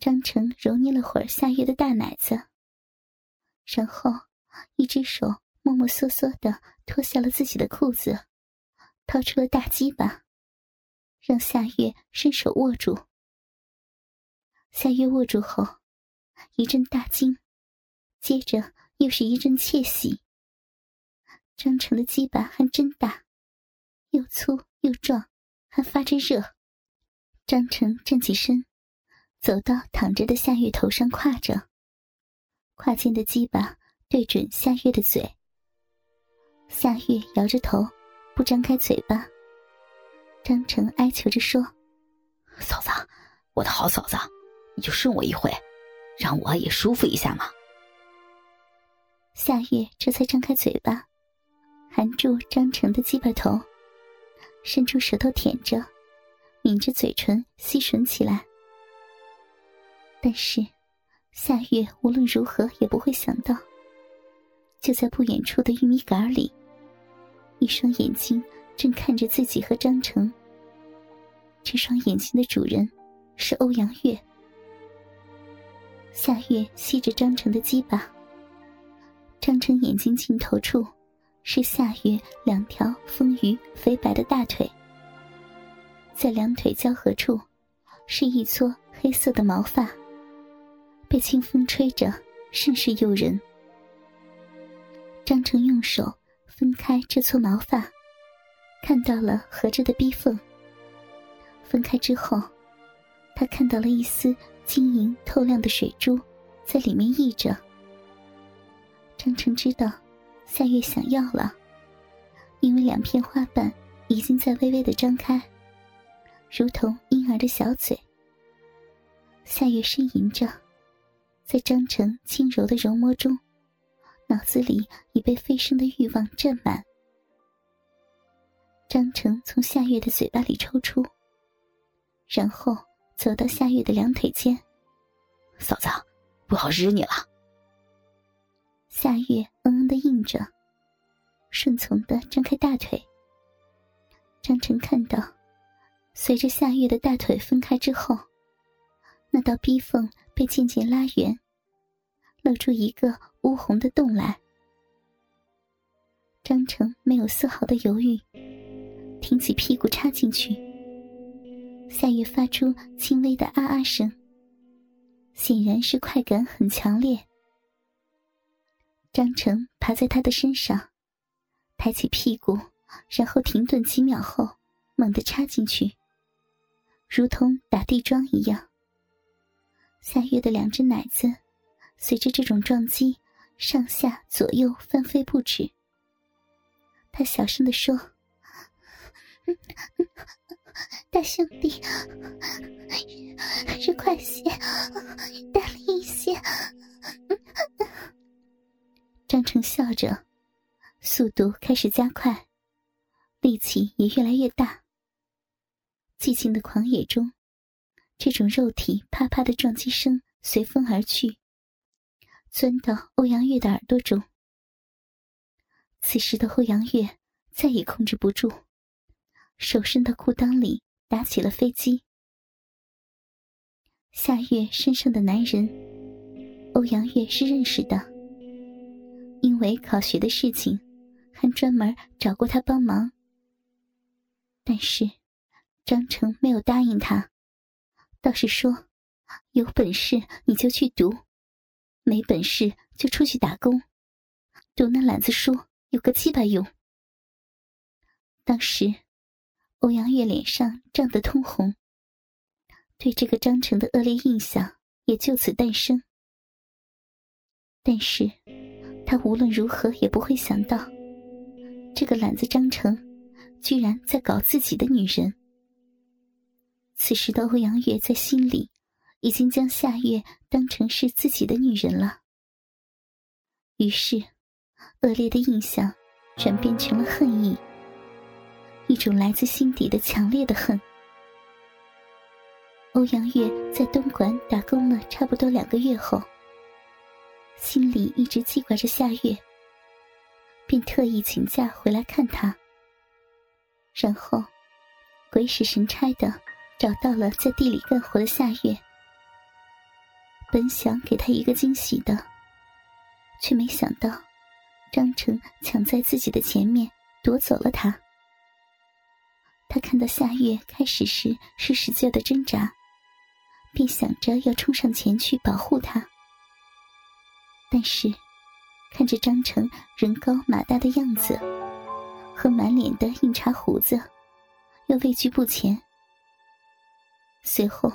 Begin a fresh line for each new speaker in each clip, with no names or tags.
张成揉捏了会儿夏月的大奶子，然后一只手摸摸索索的脱下了自己的裤子，掏出了大鸡巴，让夏月伸手握住。夏月握住后，一阵大惊，接着又是一阵窃喜。张成的鸡巴还真大，又粗又壮，还发着热。张成站起身，走到躺着的夏月头上，跨着，挎进的鸡巴对准夏月的嘴。夏月摇着头，不张开嘴巴。张成哀求着说：“
嫂子，我的好嫂子。”你就顺我一回，让我也舒服一下嘛。
夏月这才张开嘴巴，含住张成的鸡巴头，伸出舌头舔着，抿着嘴唇吸吮起来。但是，夏月无论如何也不会想到，就在不远处的玉米杆里，一双眼睛正看着自己和张成。这双眼睛的主人是欧阳月。夏月吸着张成的鸡巴，张成眼睛尽头处是夏月两条丰腴肥白的大腿，在两腿交合处是一撮黑色的毛发，被清风吹着，甚是诱人。张成用手分开这撮毛发，看到了合着的逼缝。分开之后，他看到了一丝。晶莹透亮的水珠在里面溢着。张成知道夏月想要了，因为两片花瓣已经在微微的张开，如同婴儿的小嘴。夏月呻吟着，在张成轻柔的揉摸中，脑子里已被飞升的欲望占满。张成从夏月的嘴巴里抽出，然后。走到夏月的两腿间，
嫂子，不好日你了。
夏月嗯嗯的应着，顺从的张开大腿。张成看到，随着夏月的大腿分开之后，那道逼缝被渐渐拉圆，露出一个乌红的洞来。张成没有丝毫的犹豫，挺起屁股插进去。夏月发出轻微的啊啊声，显然是快感很强烈。张成爬在他的身上，抬起屁股，然后停顿几秒后，猛地插进去，如同打地桩一样。夏月的两只奶子随着这种撞击，上下左右翻飞不止。他小声的说。大兄弟，还是快些，大力一些。张成笑着，速度开始加快，力气也越来越大。寂静的狂野中，这种肉体啪啪的撞击声随风而去，钻到欧阳月的耳朵中。此时的欧阳月再也控制不住。手伸到裤裆里，打起了飞机。夏月身上的男人，欧阳月是认识的，因为考学的事情，还专门找过他帮忙。但是，张成没有答应他，倒是说：“有本事你就去读，没本事就出去打工，读那懒子书有个鸡巴用。”当时。欧阳月脸上涨得通红，对这个张成的恶劣印象也就此诞生。但是，他无论如何也不会想到，这个懒子张成，居然在搞自己的女人。此时的欧阳月在心里，已经将夏月当成是自己的女人了。于是，恶劣的印象转变成了恨意。一种来自心底的强烈的恨。欧阳月在东莞打工了差不多两个月后，心里一直记挂着夏月，便特意请假回来看他。然后，鬼使神差的找到了在地里干活的夏月，本想给他一个惊喜的，却没想到张成抢在自己的前面夺走了他。他看到夏月开始时是使劲的挣扎，便想着要冲上前去保护他，但是看着张成人高马大的样子和满脸的硬茬胡子，又畏惧不前。随后。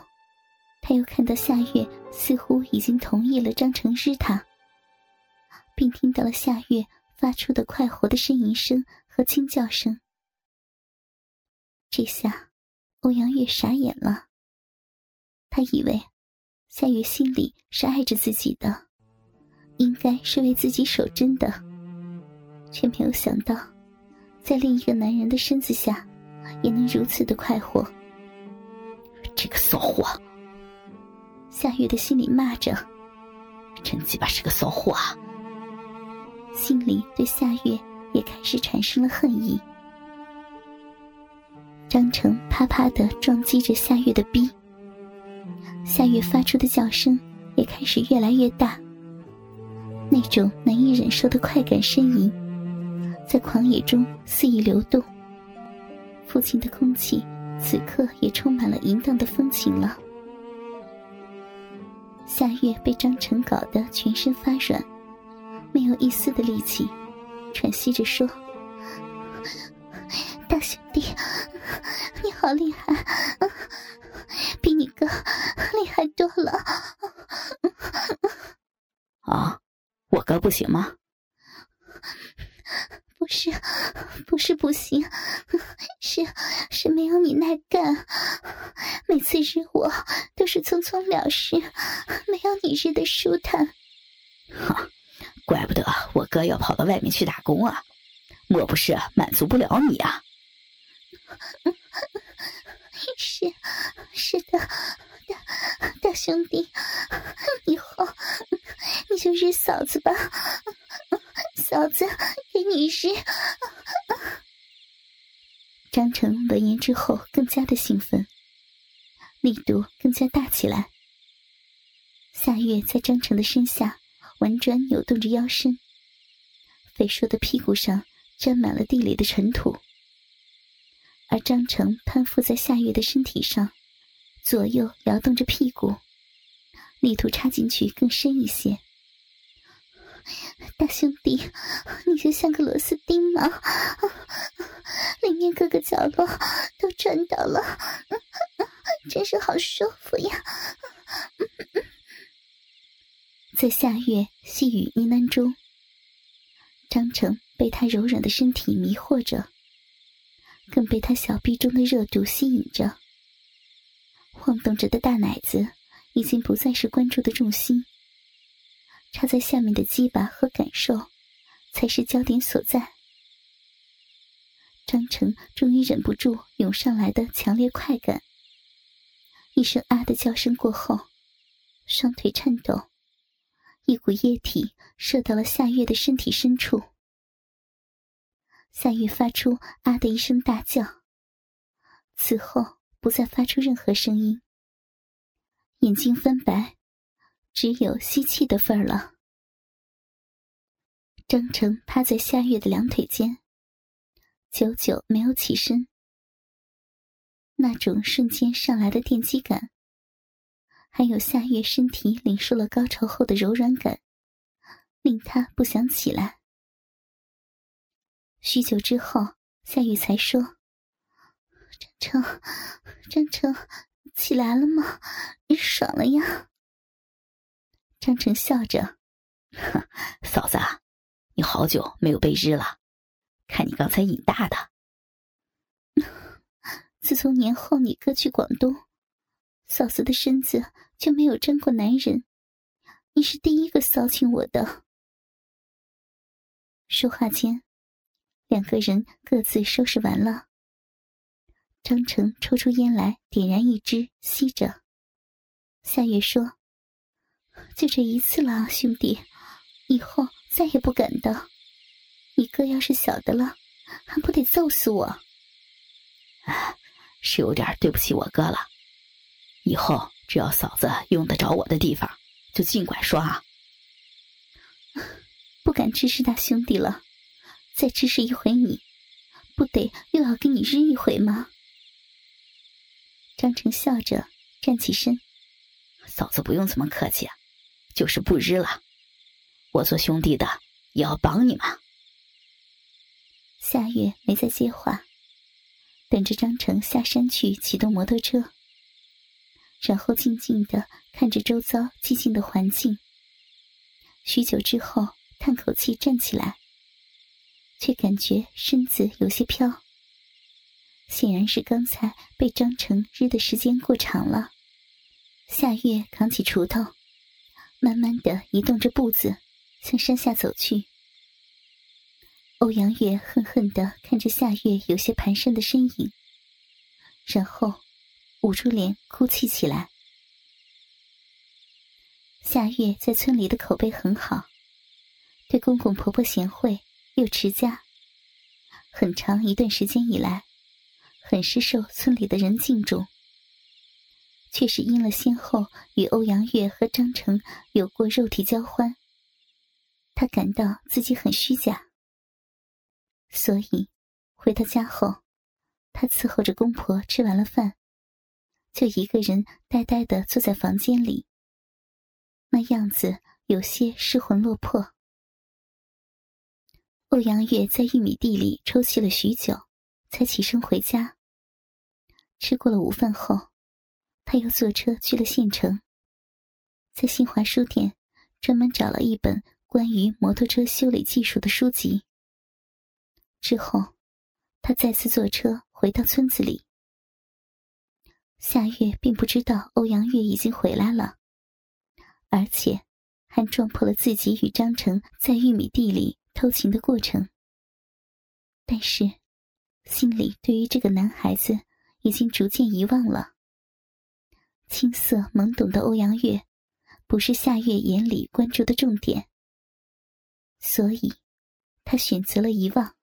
他又看到夏月似乎已经同意了张成日他，并听到了夏月发出的快活的呻吟声和惊叫声。这下，欧阳月傻眼了。他以为夏月心里是爱着自己的，应该是为自己守贞的，却没有想到，在另一个男人的身子下，也能如此的快活。
这个骚货！
夏月的心里骂着：“
真鸡巴是个骚货啊！”
心里对夏月也开始产生了恨意。张成啪啪的撞击着夏月的逼，夏月发出的叫声也开始越来越大。那种难以忍受的快感呻吟，在狂野中肆意流动。附近的空气此刻也充满了淫荡的风情了。夏月被张成搞得全身发软，没有一丝的力气，喘息着说：“大兄弟，你好厉害，比你哥厉害多了。”
啊，我哥不行吗？
不是，不是不行，是是没有你耐干。每次日我都是匆匆了事，没有你日的舒坦。
哈，怪不得我哥要跑到外面去打工啊！莫不是满足不了你啊？
是是的，大大兄弟，以后你就日嫂子吧。嫂子，给你日！张成闻言之后，更加的兴奋，力度更加大起来。夏月在张成的身下婉转扭动着腰身，肥硕的屁股上沾满了地里的尘土，而张成攀附在夏月的身体上，左右摇动着屁股，力图插进去更深一些。大兄弟，你就像个螺丝钉嘛，里面各个角落都转到了，真是好舒服呀！在夏月细雨呢喃中，张成被他柔软的身体迷惑着，更被他小臂中的热度吸引着。晃动着的大奶子已经不再是关注的重心。插在下面的鸡巴和感受，才是焦点所在。张成终于忍不住涌上来的强烈快感，一声“啊”的叫声过后，双腿颤抖，一股液体射到了夏月的身体深处。夏月发出“啊”的一声大叫，此后不再发出任何声音，眼睛翻白。只有吸气的份儿了。张成趴在夏月的两腿间，久久没有起身。那种瞬间上来的电击感，还有夏月身体领受了高潮后的柔软感，令他不想起来。许久之后，夏雨才说：“张成，张成，起来了吗？你爽了呀？”张成笑着：“
嫂子，你好久没有被日了，看你刚才瘾大的。
自从年后你哥去广东，嫂子的身子就没有沾过男人，你是第一个骚亲我的。”说话间，两个人各自收拾完了。张成抽出烟来，点燃一支，吸着。夏月说。就这一次了，兄弟，以后再也不敢的。你哥要是晓得了，还不得揍死我？
哎，是有点对不起我哥了。以后只要嫂子用得着我的地方，就尽管说啊。
不敢支持大兄弟了，再支持一回你，不得又要跟你日一回吗？张成笑着站起身，
嫂子不用这么客气，就是不日了，我做兄弟的也要帮你嘛。
夏月没再接话，等着张成下山去启动摩托车，然后静静的看着周遭寂静的环境。许久之后，叹口气站起来，却感觉身子有些飘。显然是刚才被张成日的时间过长了。夏月扛起锄头，慢慢的移动着步子，向山下走去。欧阳月恨恨的看着夏月有些蹒跚的身影，然后捂住脸哭泣起来。夏月在村里的口碑很好，对公公婆婆贤惠又持家，很长一段时间以来。很是受村里的人敬重，却是因了先后与欧阳月和张成有过肉体交欢，他感到自己很虚假，所以回到家后，他伺候着公婆吃完了饭，就一个人呆呆的坐在房间里，那样子有些失魂落魄。欧阳月在玉米地里抽泣了许久，才起身回家。吃过了午饭后，他又坐车去了县城，在新华书店专门找了一本关于摩托车修理技术的书籍。之后，他再次坐车回到村子里。夏月并不知道欧阳月已经回来了，而且还撞破了自己与张成在玉米地里偷情的过程，但是心里对于这个男孩子。已经逐渐遗忘了。青涩懵懂的欧阳月，不是夏月眼里关注的重点，所以，他选择了遗忘。